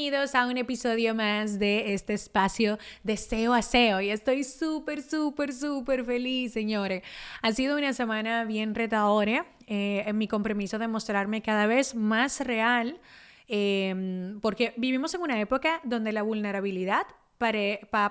Bienvenidos a un episodio más de este espacio de SEO a SEO y estoy súper, súper, súper feliz, señores. Ha sido una semana bien retadora eh, en mi compromiso de mostrarme cada vez más real em, porque vivimos en una época donde la vulnerabilidad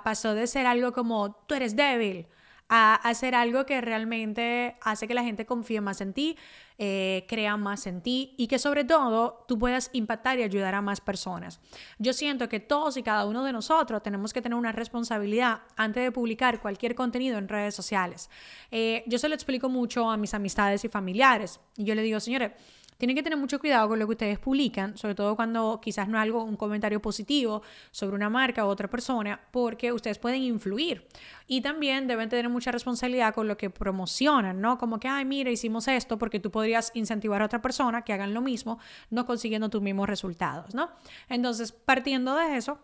pasó de ser algo como tú eres débil a hacer algo que realmente hace que la gente confíe más en ti, eh, crea más en ti y que sobre todo tú puedas impactar y ayudar a más personas. Yo siento que todos y cada uno de nosotros tenemos que tener una responsabilidad antes de publicar cualquier contenido en redes sociales. Eh, yo se lo explico mucho a mis amistades y familiares y yo le digo, señores, tienen que tener mucho cuidado con lo que ustedes publican, sobre todo cuando quizás no algo, un comentario positivo sobre una marca u otra persona, porque ustedes pueden influir. Y también deben tener mucha responsabilidad con lo que promocionan, ¿no? Como que, ay, mira, hicimos esto porque tú podrías incentivar a otra persona que hagan lo mismo, no consiguiendo tus mismos resultados, ¿no? Entonces, partiendo de eso,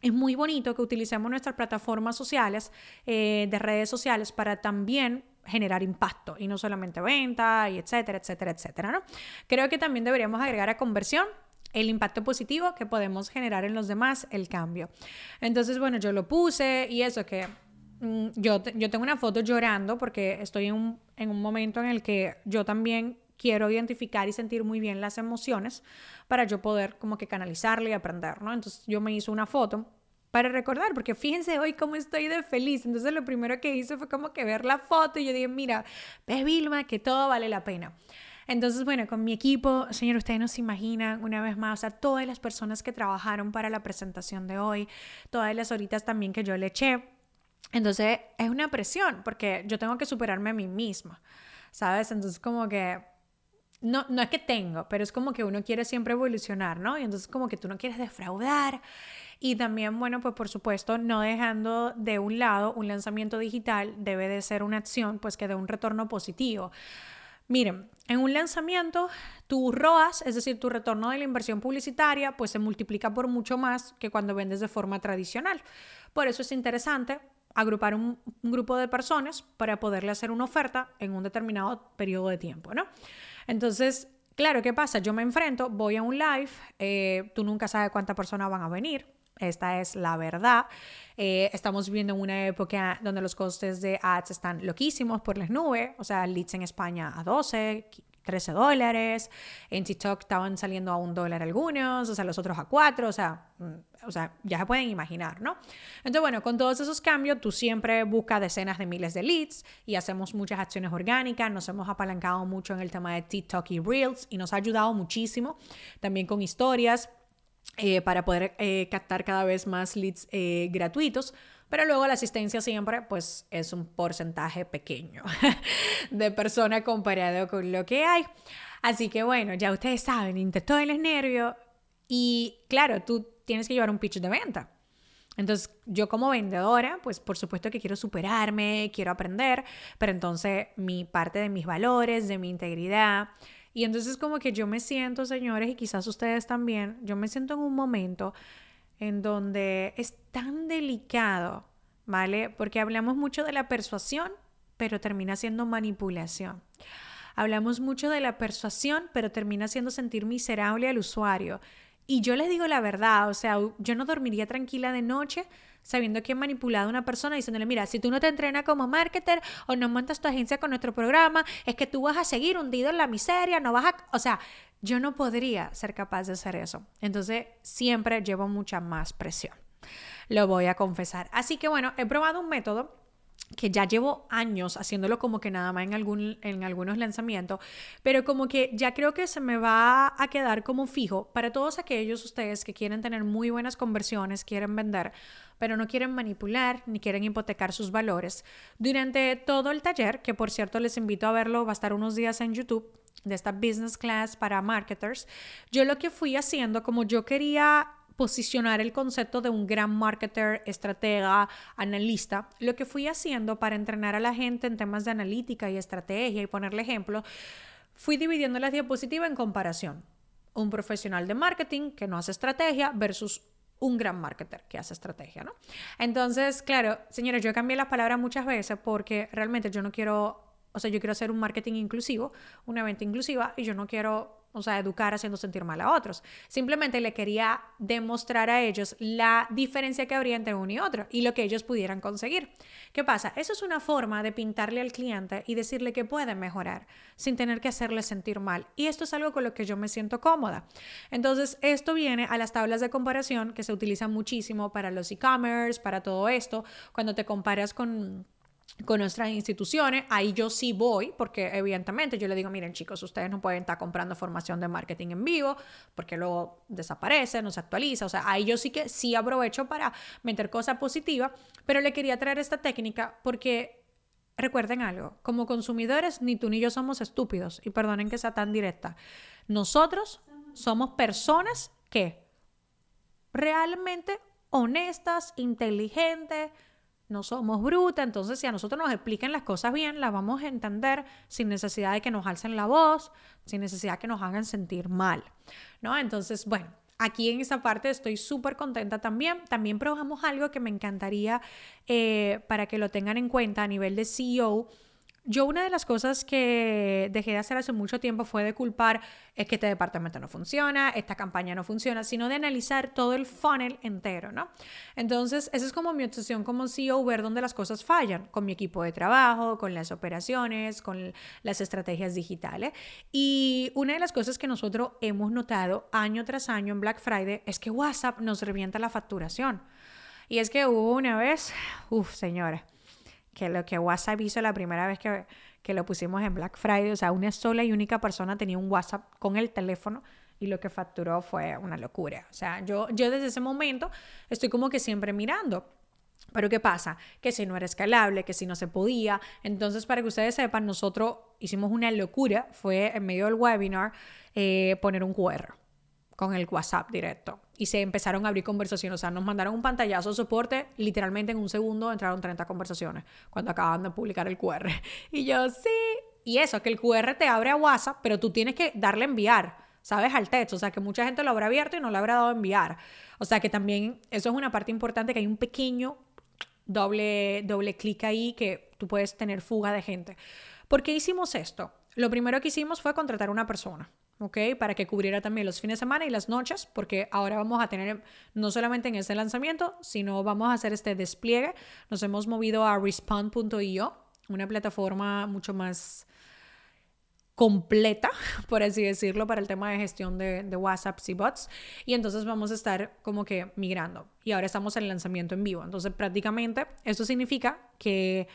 es muy bonito que utilicemos nuestras plataformas sociales, eh, de redes sociales, para también generar impacto y no solamente venta y etcétera, etcétera, etcétera, ¿no? Creo que también deberíamos agregar a conversión el impacto positivo que podemos generar en los demás, el cambio. Entonces, bueno, yo lo puse y eso que mm, yo, yo tengo una foto llorando porque estoy en un, en un momento en el que yo también quiero identificar y sentir muy bien las emociones para yo poder como que canalizarle y aprender, ¿no? Entonces yo me hice una foto para recordar, porque fíjense hoy cómo estoy de feliz. Entonces lo primero que hice fue como que ver la foto y yo dije, mira, ves Vilma, que todo vale la pena. Entonces, bueno, con mi equipo, señor, ustedes no se imaginan una vez más, o sea, todas las personas que trabajaron para la presentación de hoy, todas las horitas también que yo le eché. Entonces, es una presión, porque yo tengo que superarme a mí misma, ¿sabes? Entonces, como que no, no es que tengo, pero es como que uno quiere siempre evolucionar, ¿no? Y entonces como que tú no quieres defraudar. Y también, bueno, pues por supuesto, no dejando de un lado un lanzamiento digital, debe de ser una acción pues que dé un retorno positivo. Miren, en un lanzamiento, tu ROAS, es decir, tu retorno de la inversión publicitaria, pues se multiplica por mucho más que cuando vendes de forma tradicional. Por eso es interesante agrupar un, grupo de personas para poderle hacer una oferta en un determinado periodo de tiempo, ¿no? Entonces, claro, ¿qué pasa? Yo me enfrento, voy a un live, eh, tú nunca sabes cuántas personas van a venir, esta es la verdad. Eh, estamos viviendo en una época donde los costes de ads están loquísimos por las nubes, o sea, leads en España a 12, 13 dólares, en TikTok estaban saliendo a un dólar algunos, o sea, los otros a 4, o sea, mm, o sea, ya se pueden imaginar, ¿no? Entonces, bueno, con todos esos cambios, tú siempre buscas decenas de miles de leads y hacemos muchas acciones orgánicas, nos hemos apalancado mucho en el tema de TikTok y Reels y nos ha ayudado muchísimo también con historias. Eh, para poder eh, captar cada vez más leads eh, gratuitos, pero luego la asistencia siempre pues es un porcentaje pequeño de persona comparado con lo que hay. Así que bueno, ya ustedes saben, intentó el nervio y claro, tú tienes que llevar un pitch de venta. Entonces, yo como vendedora, pues por supuesto que quiero superarme, quiero aprender, pero entonces mi parte de mis valores, de mi integridad, y entonces como que yo me siento, señores, y quizás ustedes también, yo me siento en un momento en donde es tan delicado, ¿vale? Porque hablamos mucho de la persuasión, pero termina siendo manipulación. Hablamos mucho de la persuasión, pero termina siendo sentir miserable al usuario. Y yo les digo la verdad, o sea, yo no dormiría tranquila de noche sabiendo que he manipulado a una persona diciéndole, mira, si tú no te entrenas como marketer o no montas tu agencia con nuestro programa, es que tú vas a seguir hundido en la miseria, no vas a... O sea, yo no podría ser capaz de hacer eso. Entonces, siempre llevo mucha más presión. Lo voy a confesar. Así que bueno, he probado un método que ya llevo años haciéndolo como que nada más en, algún, en algunos lanzamientos, pero como que ya creo que se me va a quedar como fijo para todos aquellos ustedes que quieren tener muy buenas conversiones, quieren vender, pero no quieren manipular ni quieren hipotecar sus valores. Durante todo el taller, que por cierto les invito a verlo, va a estar unos días en YouTube, de esta business class para marketers, yo lo que fui haciendo, como yo quería posicionar el concepto de un gran marketer, estratega, analista, lo que fui haciendo para entrenar a la gente en temas de analítica y estrategia y ponerle ejemplo, fui dividiendo las diapositivas en comparación. Un profesional de marketing que no hace estrategia versus un gran marketer que hace estrategia, ¿no? Entonces, claro, señores, yo cambié las palabras muchas veces porque realmente yo no quiero, o sea, yo quiero hacer un marketing inclusivo, una venta inclusiva y yo no quiero o sea, educar haciendo sentir mal a otros. Simplemente le quería demostrar a ellos la diferencia que habría entre uno y otro y lo que ellos pudieran conseguir. ¿Qué pasa? Eso es una forma de pintarle al cliente y decirle que puede mejorar sin tener que hacerle sentir mal. Y esto es algo con lo que yo me siento cómoda. Entonces, esto viene a las tablas de comparación que se utilizan muchísimo para los e-commerce, para todo esto, cuando te comparas con con nuestras instituciones, ahí yo sí voy, porque evidentemente yo le digo, miren chicos, ustedes no pueden estar comprando formación de marketing en vivo, porque luego desaparece, no se actualiza, o sea, ahí yo sí que sí aprovecho para meter cosas positivas, pero le quería traer esta técnica porque recuerden algo, como consumidores, ni tú ni yo somos estúpidos, y perdonen que sea tan directa, nosotros somos personas que realmente honestas, inteligentes, no somos brutas, entonces si a nosotros nos explican las cosas bien, las vamos a entender sin necesidad de que nos alcen la voz, sin necesidad de que nos hagan sentir mal, ¿no? Entonces, bueno, aquí en esa parte estoy súper contenta también. También probamos algo que me encantaría eh, para que lo tengan en cuenta a nivel de CEO yo una de las cosas que dejé de hacer hace mucho tiempo fue de culpar es que este departamento no funciona, esta campaña no funciona, sino de analizar todo el funnel entero, ¿no? Entonces, esa es como mi obsesión como CEO, ver dónde las cosas fallan, con mi equipo de trabajo, con las operaciones, con las estrategias digitales. Y una de las cosas que nosotros hemos notado año tras año en Black Friday es que WhatsApp nos revienta la facturación. Y es que hubo una vez, uff, señora que lo que WhatsApp hizo la primera vez que, que lo pusimos en Black Friday, o sea, una sola y única persona tenía un WhatsApp con el teléfono y lo que facturó fue una locura. O sea, yo, yo desde ese momento estoy como que siempre mirando. Pero ¿qué pasa? Que si no era escalable, que si no se podía. Entonces, para que ustedes sepan, nosotros hicimos una locura, fue en medio del webinar eh, poner un QR con el WhatsApp directo. Y se empezaron a abrir conversaciones. O sea, nos mandaron un pantallazo de soporte. Literalmente en un segundo entraron 30 conversaciones cuando acaban de publicar el QR. Y yo, sí. Y eso, que el QR te abre a WhatsApp, pero tú tienes que darle enviar, ¿sabes? Al texto. O sea, que mucha gente lo habrá abierto y no le habrá dado enviar. O sea, que también eso es una parte importante, que hay un pequeño doble, doble clic ahí que tú puedes tener fuga de gente. ¿Por qué hicimos esto? Lo primero que hicimos fue contratar a una persona. ¿Ok? Para que cubriera también los fines de semana y las noches, porque ahora vamos a tener no solamente en este lanzamiento, sino vamos a hacer este despliegue. Nos hemos movido a respond.io, una plataforma mucho más completa, por así decirlo, para el tema de gestión de, de WhatsApp y bots. Y entonces vamos a estar como que migrando. Y ahora estamos en el lanzamiento en vivo. Entonces prácticamente esto significa que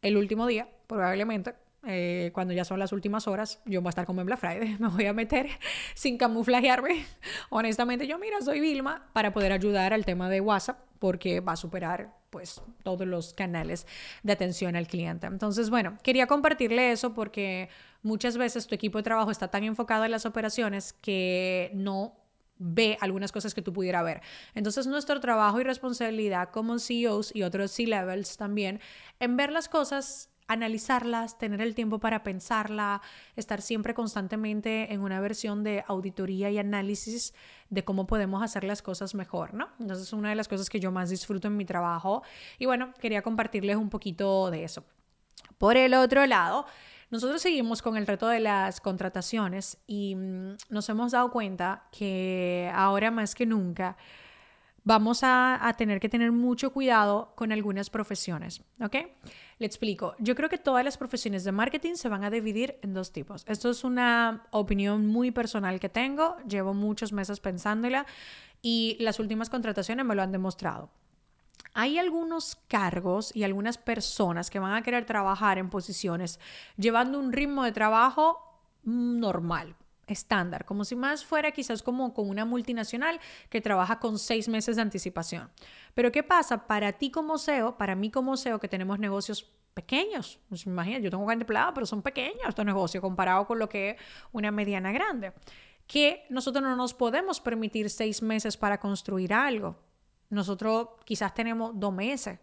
el último día, probablemente, eh, cuando ya son las últimas horas, yo voy a estar como en Black Friday, me voy a meter sin camuflajearme. Honestamente, yo mira, soy Vilma para poder ayudar al tema de WhatsApp porque va a superar pues todos los canales de atención al cliente. Entonces, bueno, quería compartirle eso porque muchas veces tu equipo de trabajo está tan enfocado en las operaciones que no ve algunas cosas que tú pudieras ver. Entonces, nuestro trabajo y responsabilidad como CEOs y otros C-levels también en ver las cosas analizarlas, tener el tiempo para pensarla, estar siempre constantemente en una versión de auditoría y análisis de cómo podemos hacer las cosas mejor, ¿no? Entonces es una de las cosas que yo más disfruto en mi trabajo y bueno, quería compartirles un poquito de eso. Por el otro lado, nosotros seguimos con el reto de las contrataciones y mm, nos hemos dado cuenta que ahora más que nunca, vamos a, tener que tener mucho cuidado con algunas profesiones, ¿ok? Le explico. Yo creo que todas las profesiones de marketing se van a dividir en dos tipos. Esto es una opinión muy personal que tengo, llevo muchos meses pensándola y las últimas contrataciones me lo han demostrado. Hay algunos cargos y algunas personas que van a querer trabajar en posiciones llevando un ritmo de trabajo normal, estándar, como si más fuera quizás como con una multinacional que trabaja con seis meses de anticipación. Pero ¿qué pasa? Para ti como SEO, para mí como SEO que tenemos negocios pequeños, pues imagina, yo tengo 20 empleados, pero son pequeños estos negocios comparado con lo que es una mediana grande. que nosotros no nos podemos permitir seis meses para construir algo. Nosotros quizás tenemos dos meses,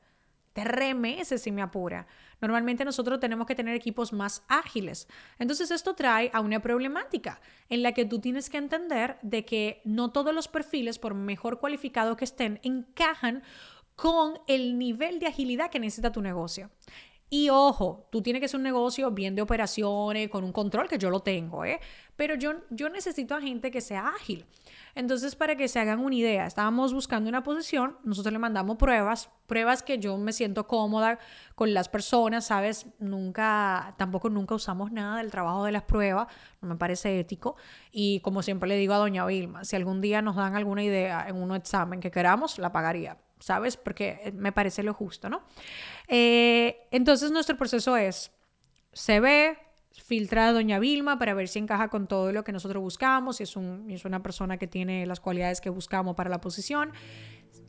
tres meses si me apura. Normalmente nosotros tenemos que tener equipos más ágiles. Entonces esto trae a una problemática en la que tú tienes que entender de que no todos los perfiles, por mejor cualificados que estén, encajan con el nivel de agilidad que necesita tu negocio. Y ojo, tú tienes que ser un negocio bien de operaciones, con un control, que yo lo tengo, ¿eh? Pero yo, yo necesito a gente que sea ágil. Entonces, para que se hagan una idea, estábamos buscando una posición, nosotros le mandamos pruebas, pruebas que yo me siento cómoda con las personas, ¿sabes? Nunca, tampoco nunca usamos nada del trabajo de las pruebas, no me parece ético. Y como siempre le digo a doña Vilma, si algún día nos dan alguna idea en un examen que queramos, la pagaría ¿sabes? Porque eh, me parece lo justo, ¿no? Eh, entonces nuestro proceso es, se ve, filtra a doña Vilma para ver si encaja con todo lo que nosotros buscamos, si es, un, es una persona que tiene las cualidades que buscamos para la posición.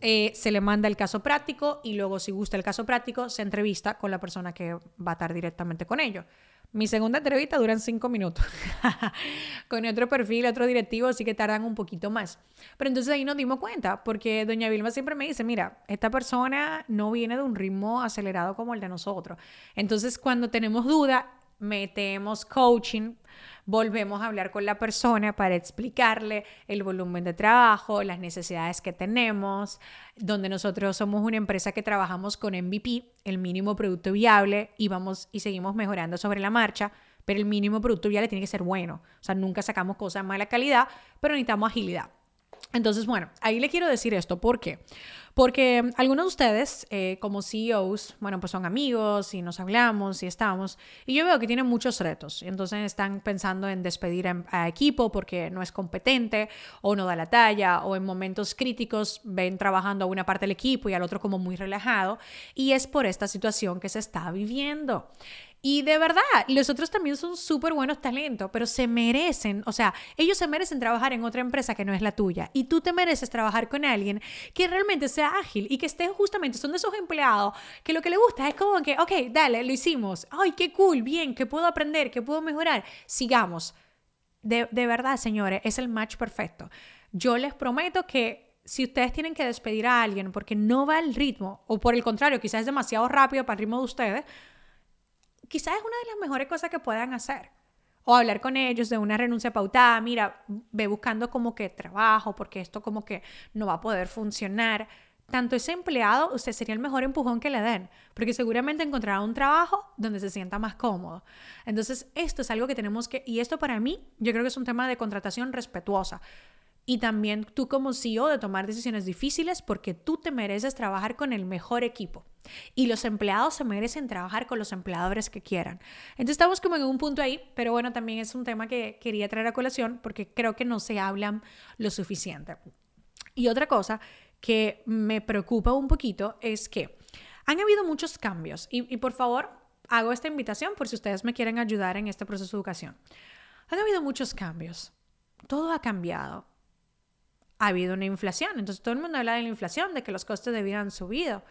Eh, se le manda el caso práctico y luego si gusta el caso práctico se entrevista con la persona que va a estar directamente con ellos. Mi segunda entrevista duran cinco minutos. Con otro perfil, otro directivo, así que tardan un poquito más. Pero entonces ahí nos dimos cuenta, porque doña Vilma siempre me dice, mira, esta persona no viene de un ritmo acelerado como el de nosotros. Entonces cuando tenemos duda, metemos coaching volvemos a hablar con la persona para explicarle el volumen de trabajo, las necesidades que tenemos, donde nosotros somos una empresa que trabajamos con MVP, el mínimo producto viable, y vamos y seguimos mejorando sobre la marcha, pero el mínimo producto viable tiene que ser bueno. O sea, nunca sacamos cosas de mala calidad, pero necesitamos agilidad. Entonces, bueno, ahí le quiero decir esto. ¿Por qué? Porque algunos de ustedes, eh, como CEOs, bueno, pues son amigos y nos hablamos y estamos, y yo veo que tienen muchos retos. Entonces están pensando en despedir a, equipo porque no es competente o no da la talla, o en momentos críticos ven trabajando a una parte del equipo y al otro como muy relajado. Y es por esta situación que se está viviendo. Y de verdad, los otros también son súper buenos talentos, pero se merecen, o sea, ellos se merecen trabajar en otra empresa que no es la tuya. Y tú te mereces trabajar con alguien que realmente sea ágil y que esté justamente, son de esos empleados que lo que le gusta es como que, ok, dale, lo hicimos. Ay, qué cool, bien, que puedo aprender, que puedo mejorar. Sigamos. De, de verdad, señores, es el match perfecto. Yo les prometo que si ustedes tienen que despedir a alguien porque no va al ritmo, o por el contrario, quizás es demasiado rápido para el ritmo de ustedes, quizás es una de las mejores cosas que puedan hacer. O hablar con ellos de una renuncia pautada, mira, ve buscando como que trabajo, porque esto como que no va a poder funcionar. Tanto ese empleado, usted sería el mejor empujón que le den, porque seguramente encontrará un trabajo donde se sienta más cómodo. Entonces, esto es algo que tenemos que, y esto para mí, yo creo que es un tema de contratación respetuosa y también tú como CEO de tomar decisiones difíciles porque tú te mereces trabajar con el mejor equipo y los empleados se merecen trabajar con los empleadores que quieran. Entonces estamos como en un punto ahí, pero bueno, también es un tema que quería traer a colación porque creo que no se hablan lo suficiente. Y otra cosa que me preocupa un poquito es que han habido muchos cambios y, y por favor hago esta invitación por si ustedes me quieren ayudar en este proceso de educación. Han habido muchos cambios. Todo ha cambiado ha habido una inflación. Entonces todo el mundo habla de la inflación, de que los costes de vida han subido,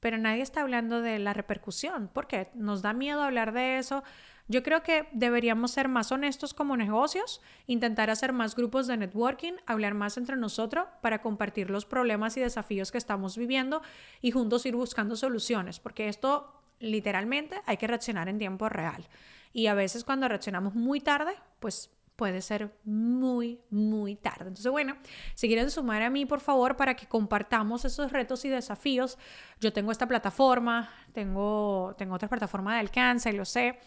pero nadie está hablando de la repercusión. ¿Por qué? Nos da miedo hablar de eso. Yo creo que deberíamos ser más honestos como negocios, intentar hacer más grupos de networking, hablar más entre nosotros para compartir los problemas y desafíos que estamos viviendo y juntos ir buscando soluciones, porque esto literalmente hay que reaccionar en tiempo real. Y a veces cuando reaccionamos muy tarde, pues puede ser muy, muy tarde. Entonces, bueno, si quieren sumar a mí, por favor, para que compartamos esos retos y desafíos. Yo tengo esta plataforma, tengo, tengo otra plataforma de alcance, lo sé,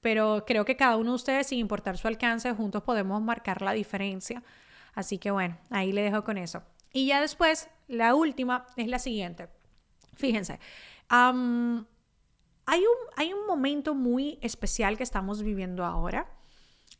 pero creo que cada uno de ustedes, sin importar su alcance, juntos podemos marcar la diferencia. Así que bueno, ahí le dejo con eso. Y ya después, la última es la siguiente. Fíjense, hay, un, hay un momento muy especial que estamos viviendo ahora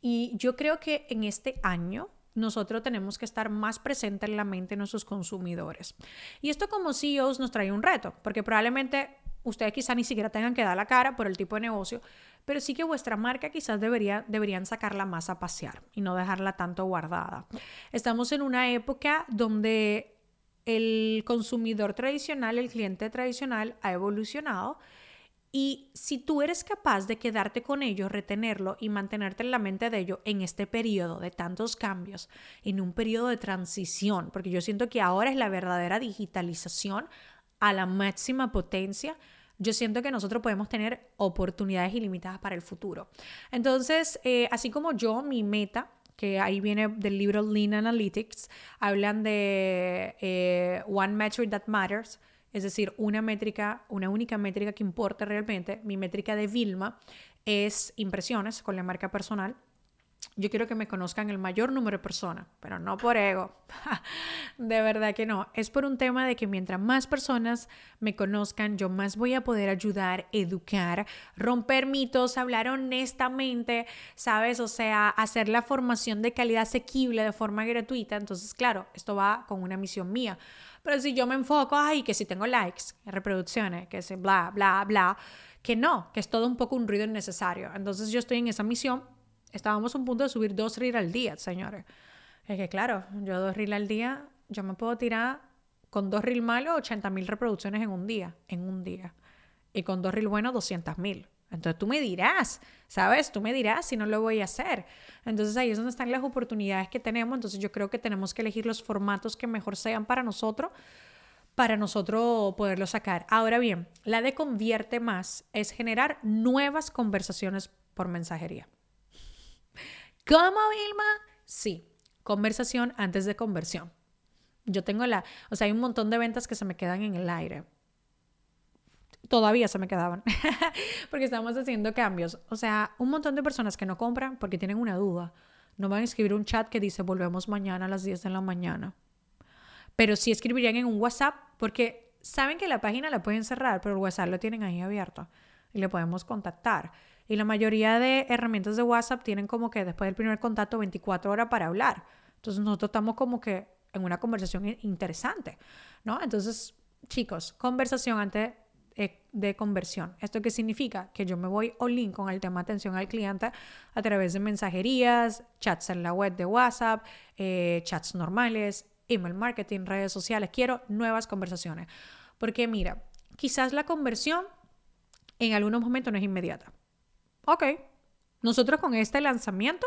y yo creo que en este año nosotros tenemos que estar más presentes en la mente de nuestros consumidores. Y esto como CEOs nos trae un reto, porque probablemente ustedes quizá ni siquiera tengan que dar la cara por el tipo de negocio, pero sí que vuestra marca quizás debería, deberían sacarla más a pasear y no dejarla tanto guardada. Estamos en una época donde el consumidor tradicional, el cliente tradicional ha evolucionado Y si tú eres capaz de quedarte con ello, retenerlo y mantenerte en la mente de ello en este periodo de tantos cambios, en un periodo de transición, porque yo siento que ahora es la verdadera digitalización a la máxima potencia, yo siento que nosotros podemos tener oportunidades ilimitadas para el futuro. Entonces, eh, así como yo, mi meta que ahí viene del libro Lean Analytics, hablan de eh, One Metric That Matters, es decir, una métrica, una única métrica que importa realmente. Mi métrica de Vilma es impresiones con la marca personal yo quiero que me conozcan el mayor número de personas, pero no por ego. de verdad que no. Es por un tema de que mientras más personas me conozcan, yo más voy a poder ayudar, educar, romper mitos, hablar honestamente, ¿sabes? O sea, hacer la formación de calidad asequible de forma gratuita. Entonces, claro, esto va con una misión mía. Pero si yo me enfoco, ay, que si tengo likes, reproducciones, que si bla, bla, bla, que no, que es todo un poco un ruido innecesario. Entonces yo estoy en esa misión estábamos a un punto de subir dos reels al día, señores. Es que claro, yo dos reels al día, yo me puedo tirar con dos reels malos 80 mil reproducciones en un día, en un día. Y con dos reels buenos 200 mil. Entonces tú me dirás, ¿sabes? Tú me dirás si no lo voy a hacer. Entonces ahí es donde están las oportunidades que tenemos. Entonces yo creo que tenemos que elegir los formatos que mejor sean para nosotros, para nosotros poderlo sacar. Ahora bien, la de convierte más es generar nuevas conversaciones por mensajería. ¿Cómo, Vilma? Sí, conversación antes de conversión. Yo tengo la, o sea, hay un montón de ventas que se me quedan en el aire. Todavía se me quedaban, porque estamos haciendo cambios. O sea, un montón de personas que no compran porque tienen una duda. No van a escribir un chat que dice volvemos mañana a las 10 de la mañana. Pero sí escribirían en un WhatsApp porque saben que la página la pueden cerrar, pero el WhatsApp lo tienen ahí abierto y le podemos contactar. Y la mayoría de herramientas de WhatsApp tienen como que después del primer contacto 24 horas para hablar. Entonces nosotros estamos como que en una conversación interesante, ¿no? Entonces, chicos, conversación antes eh, de conversión. ¿Esto qué significa? Que yo me voy all-in con el tema atención al cliente a través de mensajerías, chats en la web de WhatsApp, eh, chats normales, email marketing, redes sociales. Quiero nuevas conversaciones. Porque mira, quizás la conversión en algunos momentos no es inmediata ok, nosotros con este lanzamiento,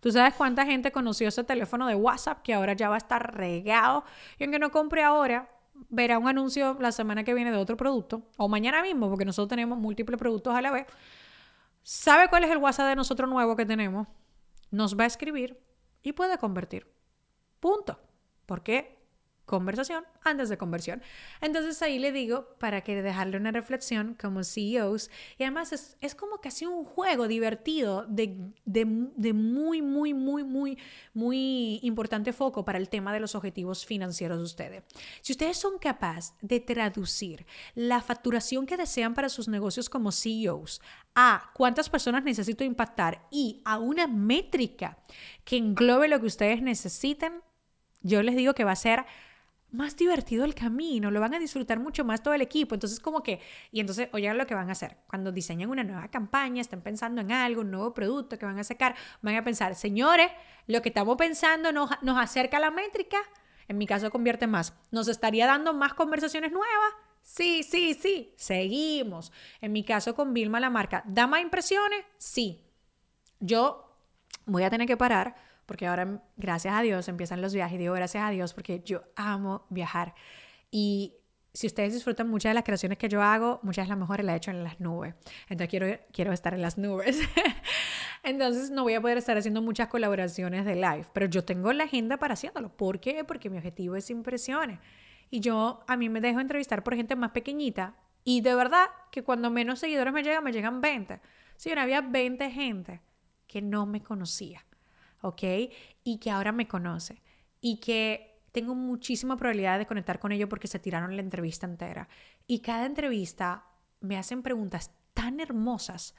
tú sabes cuánta gente conoció ese teléfono de WhatsApp que ahora ya va a estar regado y aunque no compre ahora, verá un anuncio la semana que viene de otro producto o mañana mismo, porque nosotros tenemos múltiples productos a la vez. ¿Sabe cuál es el WhatsApp de nosotros nuevo que tenemos? Nos va a escribir y puede convertir. Punto. ¿Por qué? Conversación antes de conversión. Entonces ahí le digo para que dejarle una reflexión como CEOs y además es, es como casi un juego divertido de, de, de, muy, muy, muy, muy, muy importante foco para el tema de los objetivos financieros de ustedes. Si ustedes son capaces de traducir la facturación que desean para sus negocios como CEOs a cuántas personas necesito impactar y a una métrica que englobe lo que ustedes necesiten, yo les digo que va a ser más divertido el camino, lo van a disfrutar mucho más todo el equipo. Entonces, como que, y entonces, oigan lo que van a hacer. Cuando diseñan una nueva campaña, están pensando en algo, un nuevo producto que van a sacar, van a pensar, señores, lo que estamos pensando nos, nos acerca a la métrica. En mi caso, convierte más. ¿Nos estaría dando más conversaciones nuevas? Sí, sí, sí. Seguimos. En mi caso, con Vilma, la marca, ¿da más impresiones? Sí. Yo voy a tener que parar porque ahora, gracias a Dios, empiezan los viajes. Digo gracias a Dios porque yo amo viajar. Y si ustedes disfrutan muchas de las creaciones que yo hago, muchas de las mejores las he hecho en las nubes. Entonces quiero, quiero estar en las nubes. Entonces no voy a poder estar haciendo muchas colaboraciones de live, pero yo tengo la agenda para haciéndolo. ¿Por qué? Porque mi objetivo es impresiones. Y yo a mí me dejo entrevistar por gente más pequeñita y de verdad que cuando menos seguidores me llegan, me llegan 20. Sí, había 20 gente que no me conocía. ¿Ok? Y que ahora me conoce y que tengo muchísima probabilidad de conectar con ellos porque se tiraron la entrevista entera. Y cada entrevista me hacen preguntas tan hermosas,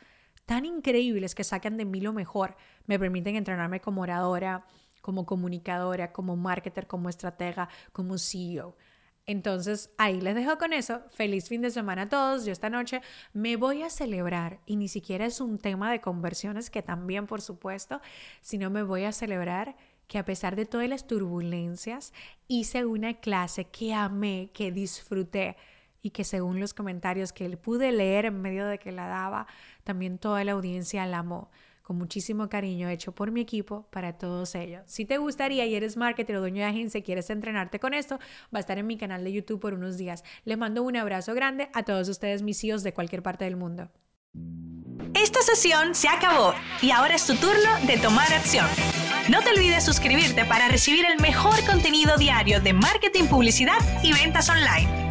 tan increíbles que sacan de mí lo mejor, me permiten entrenarme como oradora, como comunicadora, como marketer, como estratega, como CEO. Entonces, ahí les dejo con eso. Feliz fin de semana a todos. Yo esta noche me voy a celebrar y ni siquiera es un tema de conversiones, que también, por supuesto, sino me voy a celebrar que a pesar de todas las turbulencias, hice una clase que amé, que disfruté y que según los comentarios que pude leer en medio de que la daba, también toda la audiencia la amó con muchísimo cariño hecho por mi equipo para todos ellos. Si te gustaría y eres marketer o dueño de agencia y quieres entrenarte con esto, va a estar en mi canal de YouTube por unos días. Les mando un abrazo grande a todos ustedes, mis hijos de cualquier parte del mundo. Esta sesión se acabó y ahora es tu turno de tomar acción. No te olvides suscribirte para recibir el mejor contenido diario de marketing, publicidad y ventas online.